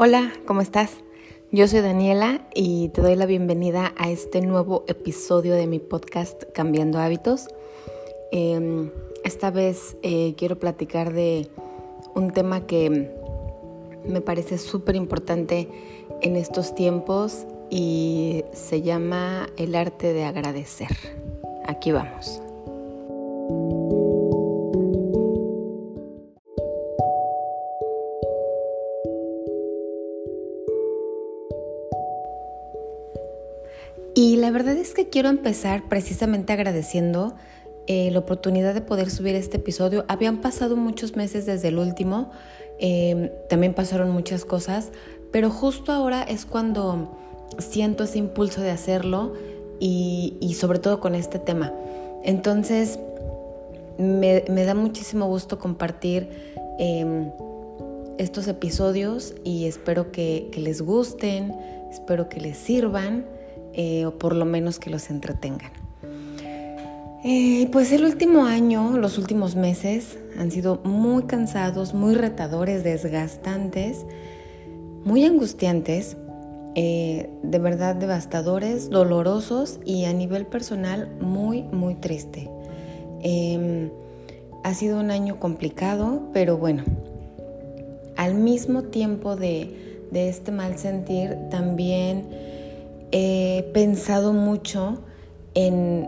Hola, ¿cómo estás? Yo soy Daniela y te doy la bienvenida a este nuevo episodio de mi podcast Cambiando Hábitos. Em, esta vez eh, quiero platicar de un tema que me parece súper importante en estos tiempos y se llama el arte de agradecer. Aquí vamos. La verdad es que quiero empezar precisamente agradeciendo eh, la oportunidad de poder subir este episodio. Habían pasado muchos meses desde el último, em, también pasaron muchas cosas, pero justo ahora es cuando siento ese impulso de hacerlo y, sobre todo con este tema. Entonces, me, da muchísimo gusto compartir em, estos episodios y espero que les gusten, espero que les sirvan. Eh, o por lo menos que los entretengan. Eh, pues el último año, los últimos meses han sido muy cansados, muy retadores, desgastantes, muy angustiantes, eh, de verdad devastadores, dolorosos y a nivel personal muy, muy triste. Em, ha sido un año complicado, pero bueno, al mismo tiempo de, de este mal sentir, también he pensado mucho en,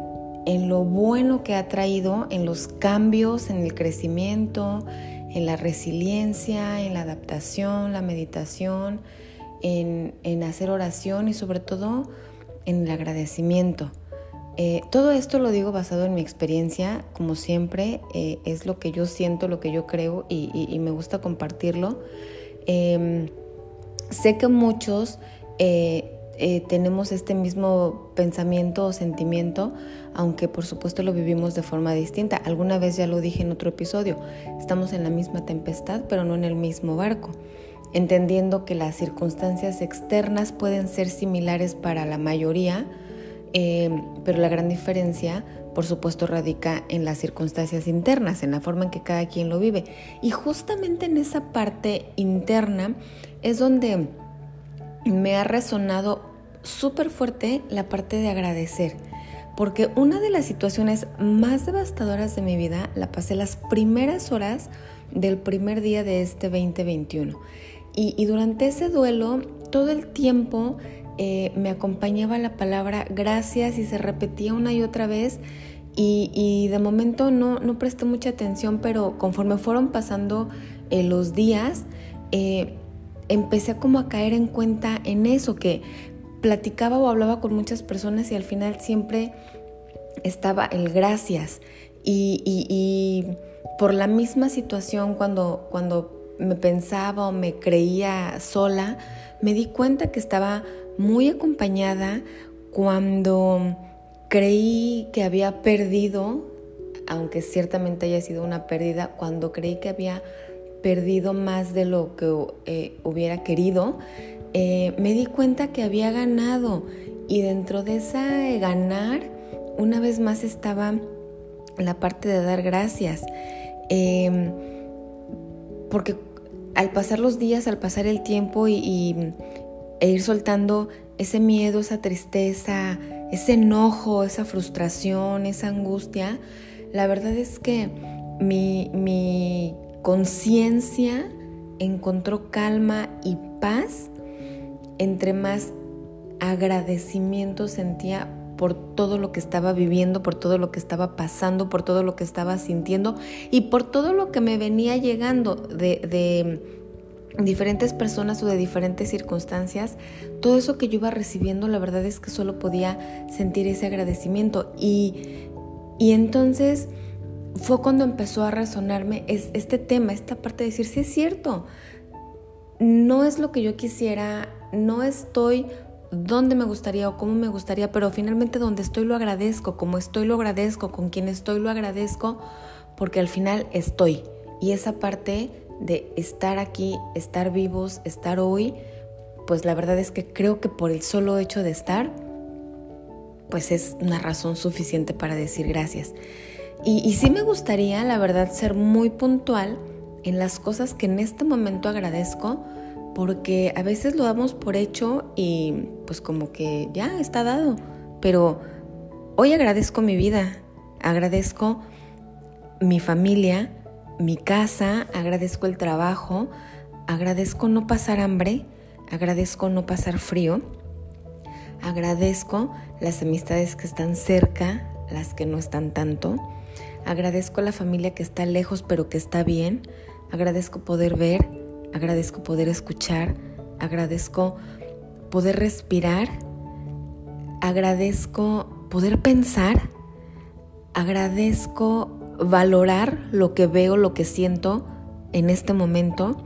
lo bueno que ha traído, en los cambios, en el crecimiento, en la resiliencia, en la adaptación, la meditación, en, hacer oración y sobre todo en el agradecimiento. Eh, todo esto lo digo basado en mi experiencia, como siempre, eh, es lo que yo siento, lo que yo creo y, me gusta compartirlo. Em, sé que muchos eh, tenemos este mismo pensamiento o sentimiento, aunque por supuesto lo vivimos de forma distinta. Alguna vez ya lo dije en otro episodio, estamos en la misma tempestad, pero no en el mismo barco, entendiendo que las circunstancias externas pueden ser similares para la mayoría, eh, pero la gran diferencia, por supuesto, radica en las circunstancias internas, en la forma en que cada quien lo vive. Y justamente en esa parte interna es donde me ha resonado súper fuerte la parte de agradecer, porque una de las situaciones más devastadoras de mi vida la pasé las primeras horas del primer día de este 2021. Y, durante ese duelo, todo el tiempo eh, me acompañaba la palabra gracias y se repetía una y otra vez. Y, de momento no, no, presté mucha atención, pero conforme fueron pasando eh, los días, eh, empecé como a caer en cuenta en eso, que platicaba o hablaba con muchas personas y al final siempre estaba el gracias. Y, por la misma situación, cuando, cuando me pensaba o me creía sola, me di cuenta que estaba muy acompañada cuando creí que había perdido, aunque ciertamente haya sido una pérdida, cuando creí que había perdido más de lo que eh, hubiera querido, eh, me di cuenta que había ganado y dentro de esa ganar, una vez más estaba la parte de dar gracias. Em, porque al pasar los días, al pasar el tiempo y, e ir soltando ese miedo, esa tristeza, ese enojo, esa frustración, esa angustia, la verdad es que mi, mi conciencia encontró calma y paz entre más agradecimiento sentía por todo lo que estaba viviendo, por todo lo que estaba pasando, por todo lo que estaba sintiendo y por todo lo que me venía llegando de, diferentes personas o de diferentes circunstancias, todo eso que yo iba recibiendo, la verdad es que solo podía sentir ese agradecimiento. Y, y entonces fue cuando empezó a resonarme este tema, esta parte de decir, sí es cierto, no es lo que yo quisiera, no estoy donde me gustaría o cómo me gustaría, pero finalmente donde estoy lo agradezco, como estoy lo agradezco, con quien estoy lo agradezco, porque al final estoy. Y esa parte de estar aquí, estar vivos, estar hoy, pues la verdad es que creo que por el solo hecho de estar, pues es una razón suficiente para decir gracias. Y, y sí me gustaría, la verdad, ser muy puntual en las cosas que en este momento agradezco, porque a veces lo damos por hecho y pues como que ya está dado, pero hoy agradezco mi vida, agradezco mi familia, mi casa, agradezco el trabajo, agradezco no pasar hambre, agradezco no pasar frío, agradezco las amistades que están cerca, las que no están tanto, agradezco la familia que está lejos pero que está bien, agradezco poder ver, agradezco poder escuchar, agradezco poder respirar, agradezco poder pensar, agradezco valorar lo que veo, lo que siento en este momento.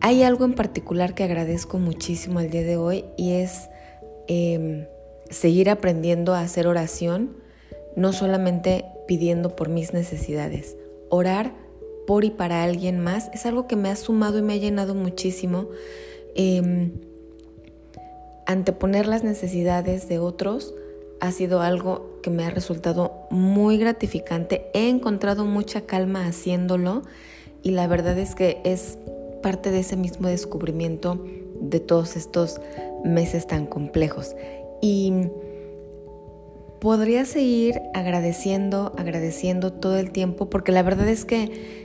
Hay algo en particular que agradezco muchísimo al día de hoy y es em, seguir aprendiendo a hacer oración, no solamente pidiendo por mis necesidades. Orar por y para alguien más es algo que me ha sumado y me ha llenado muchísimo. Eh, anteponer las necesidades de otros ha sido algo que me ha resultado muy gratificante. He encontrado mucha calma haciéndolo y la verdad es que es parte de ese mismo descubrimiento de todos estos meses tan complejos. Y podría seguir agradeciendo, agradeciendo todo el tiempo, porque la verdad es que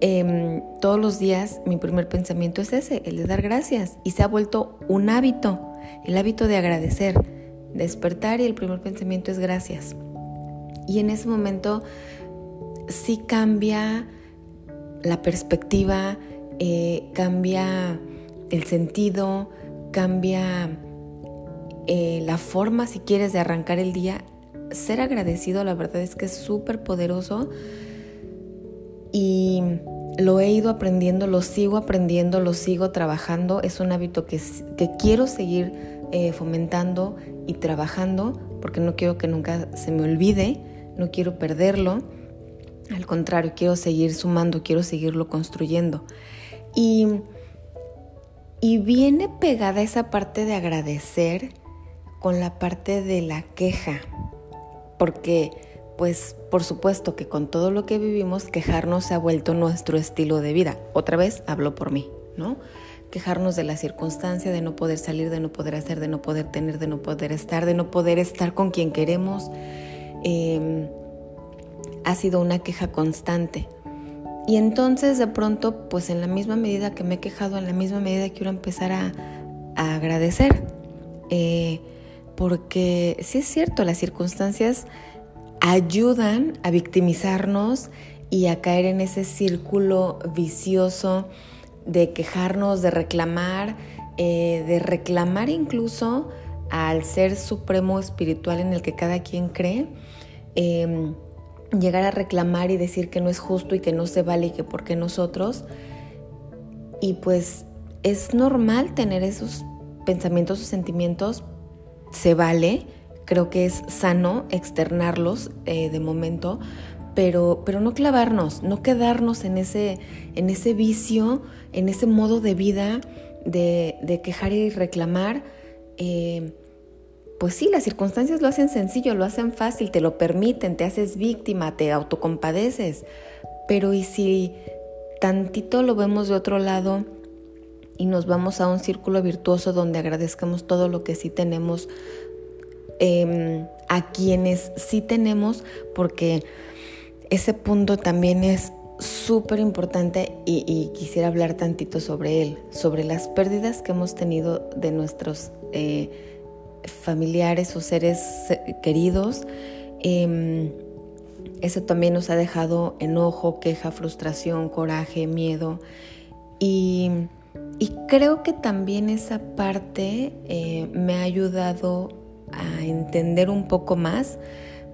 em, todos los días mi primer pensamiento es ese, el de dar gracias, y se ha vuelto un hábito, el hábito de agradecer despertar y el primer pensamiento es gracias. Y en ese momento sí cambia la perspectiva, eh, cambia el sentido, cambia eh, la forma, si quieres, de arrancar el día. Ser agradecido, la verdad es que es súper poderoso y lo he ido aprendiendo, lo sigo aprendiendo, lo sigo trabajando. Es un hábito que, quiero seguir eh, fomentando y trabajando porque no quiero que nunca se me olvide, no quiero perderlo. Al contrario, quiero seguir sumando, quiero seguirlo construyendo. Y, y viene pegada esa parte de agradecer con la parte de la queja, porque pues por supuesto que con todo lo que vivimos, quejarnos se ha vuelto nuestro estilo de vida. Otra vez hablo por mí, ¿no? quejarnos de la circunstancia, de no poder salir, de no poder hacer, de no poder tener, de no poder estar, de no poder estar con quien queremos. Em, ha sido una queja constante. Y entonces de pronto, pues en la misma medida que me he quejado, en la misma medida quiero empezar a, agradecer. Eh, porque sí es cierto, las circunstancias ayudan a victimizarnos y a caer en ese círculo vicioso de quejarnos, de reclamar, eh, de reclamar incluso al ser supremo espiritual en el que cada quien cree, em, llegar a reclamar y decir que no es justo y que no se vale y que por qué nosotros. Y pues es normal tener esos pensamientos o sentimientos, se vale, creo que es sano externarlos eh, de momento, pero, pero no clavarnos, no quedarnos en ese, en ese vicio, en ese modo de vida de, quejar y reclamar. Eh, pues sí, las circunstancias lo hacen sencillo, lo hacen fácil, te lo permiten, te haces víctima, te autocompadeces. Pero ¿y si tantito lo vemos de otro lado y nos vamos a un círculo virtuoso donde agradezcamos todo lo que sí tenemos, em, a quienes sí tenemos, porque ese punto también es súper importante y, quisiera hablar tantito sobre él, sobre las pérdidas que hemos tenido de nuestros eh, familiares o seres queridos. Eh, eso también nos ha dejado enojo, queja, frustración, coraje, miedo. Y, creo que también esa parte eh, me ha ayudado a entender un poco más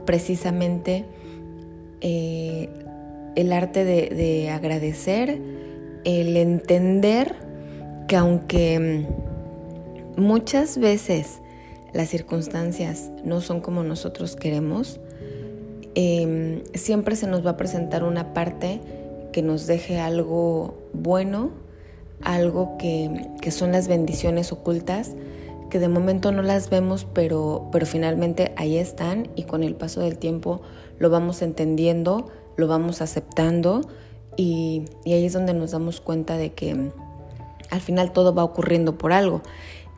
precisamente eh, el arte de, agradecer, el entender que aunque muchas veces las circunstancias no son como nosotros queremos, em, siempre se nos va a presentar una parte que nos deje algo bueno, algo que, que, son las bendiciones ocultas, de momento no las vemos, pero, pero finalmente ahí están y con el paso del tiempo lo vamos entendiendo, lo vamos aceptando y, ahí es donde nos damos cuenta de que, al final todo va ocurriendo por algo.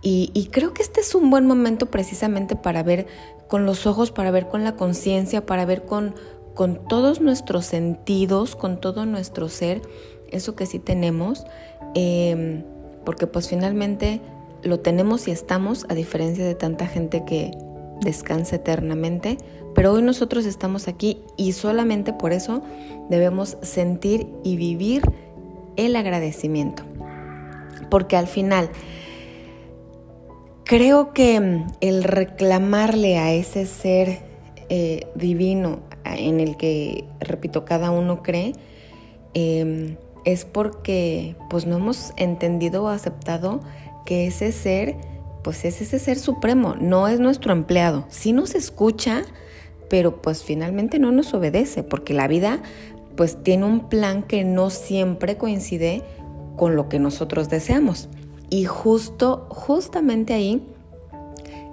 Y, creo que este es un buen momento precisamente para ver con los ojos, para ver con la conciencia, para ver con, con todos nuestros sentidos, con todo nuestro ser, eso que sí tenemos, em, porque pues finalmente lo tenemos y estamos, a diferencia de tanta gente que descansa eternamente, pero hoy nosotros estamos aquí y solamente por eso debemos sentir y vivir el agradecimiento. Porque al final, creo que el reclamarle a ese ser eh, divino en el que, repito, cada uno cree, em, es porque pues no hemos entendido o aceptado que ese ser, pues es ese ser supremo, no es nuestro empleado. Sí nos escucha, pero pues finalmente no nos obedece, porque la vida pues tiene un plan que no siempre coincide con lo que nosotros deseamos. Y justo, justamente ahí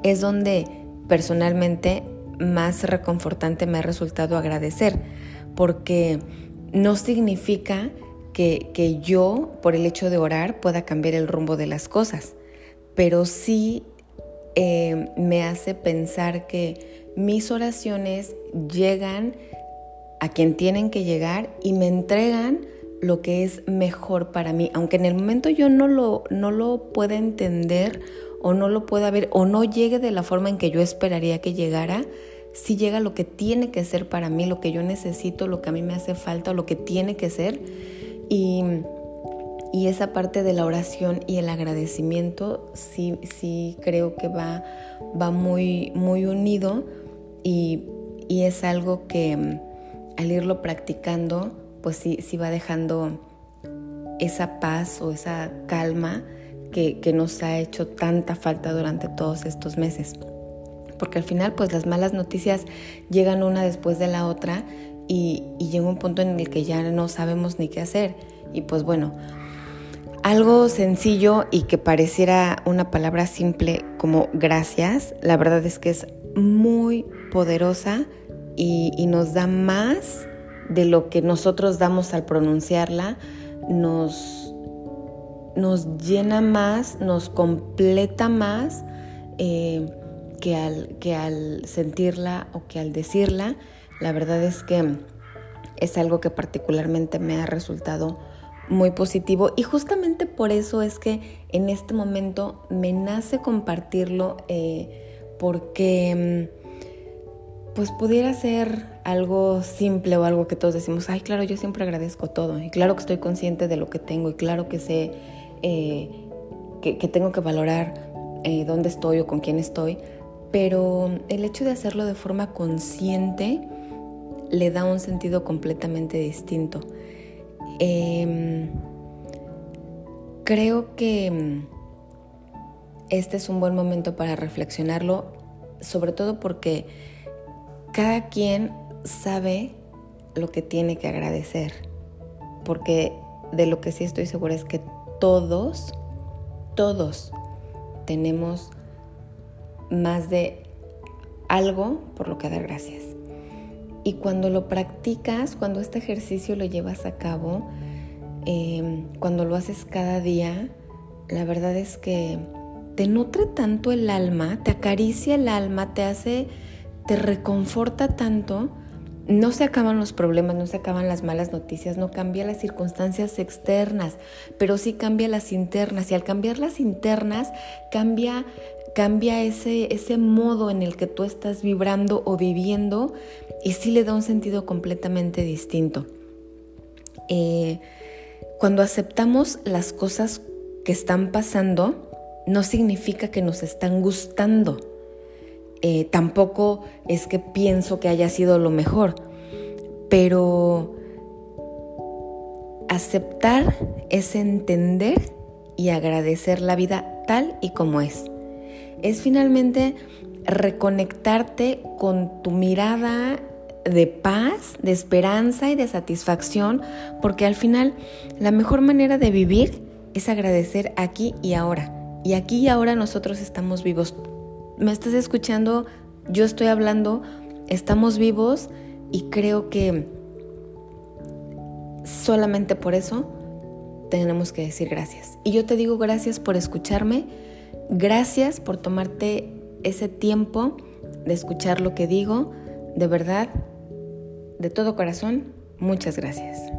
es donde personalmente más reconfortante me ha resultado agradecer, porque no significa que, yo, por el hecho de orar, pueda cambiar el rumbo de las cosas, pero sí eh, me hace pensar que mis oraciones llegan a quien tienen que llegar y me entregan lo que es mejor para mí, aunque en el momento yo no lo, no lo pueda entender o no lo pueda ver o no llegue de la forma en que yo esperaría que llegara, si llega lo que tiene que ser para mí, lo que yo necesito, lo que a mí me hace falta, lo que tiene que ser. Y, esa parte de la oración y el agradecimiento sí, sí creo que va, va muy, muy unido y, es algo que mm, al irlo practicando, pues sí, sí va dejando esa paz o esa calma que, que, nos ha hecho tanta falta durante todos estos meses. Porque al final, pues las malas noticias llegan una después de la otra y, llega un punto en el que ya no sabemos ni qué hacer. Y pues bueno, algo sencillo y que pareciera una palabra simple como gracias, la verdad es que es muy poderosa y, nos da más de lo que nosotros damos al pronunciarla, nos, nos llena más, nos completa más eh, que, al, que al sentirla o que al decirla. La verdad es que es algo que particularmente me ha resultado muy positivo y justamente por eso es que en este momento me nace compartirlo eh, porque mm, pues pudiera ser algo simple o algo que todos decimos, ay claro, yo siempre agradezco todo y claro que estoy consciente de lo que tengo y claro que sé eh, que, tengo que valorar eh, dónde estoy o con quién estoy, pero el hecho de hacerlo de forma consciente le da un sentido completamente distinto. Em, creo que mm, este es un buen momento para reflexionarlo, sobre todo porque cada quien sabe lo que tiene que agradecer, porque de lo que sí estoy segura es que todos, todos tenemos más de algo por lo que dar gracias. Y cuando lo practicas, cuando este ejercicio lo llevas a cabo, em, cuando lo haces cada día, la verdad es que te nutre tanto el alma, te acaricia el alma, te hace, te reconforta tanto. No se acaban los problemas, no se acaban las malas noticias, no cambia las circunstancias externas, pero sí cambia las internas. Y al cambiar las internas, cambia, cambia ese, ese modo en el que tú estás vibrando o viviendo y sí le da un sentido completamente distinto. Eh, cuando aceptamos las cosas que están pasando, no significa que nos están gustando. Eh, tampoco es que pienso que haya sido lo mejor, pero aceptar es entender y agradecer la vida tal y como es. Es finalmente reconectarte con tu mirada de paz, de esperanza y de satisfacción, porque al final la mejor manera de vivir es agradecer aquí y ahora. Y aquí y ahora nosotros estamos vivos. ¿Me estás escuchando? Yo estoy hablando, estamos vivos y creo que solamente por eso tenemos que decir gracias. Y yo te digo gracias por escucharme, gracias por tomarte ese tiempo de escuchar lo que digo. De verdad, de todo corazón, muchas gracias.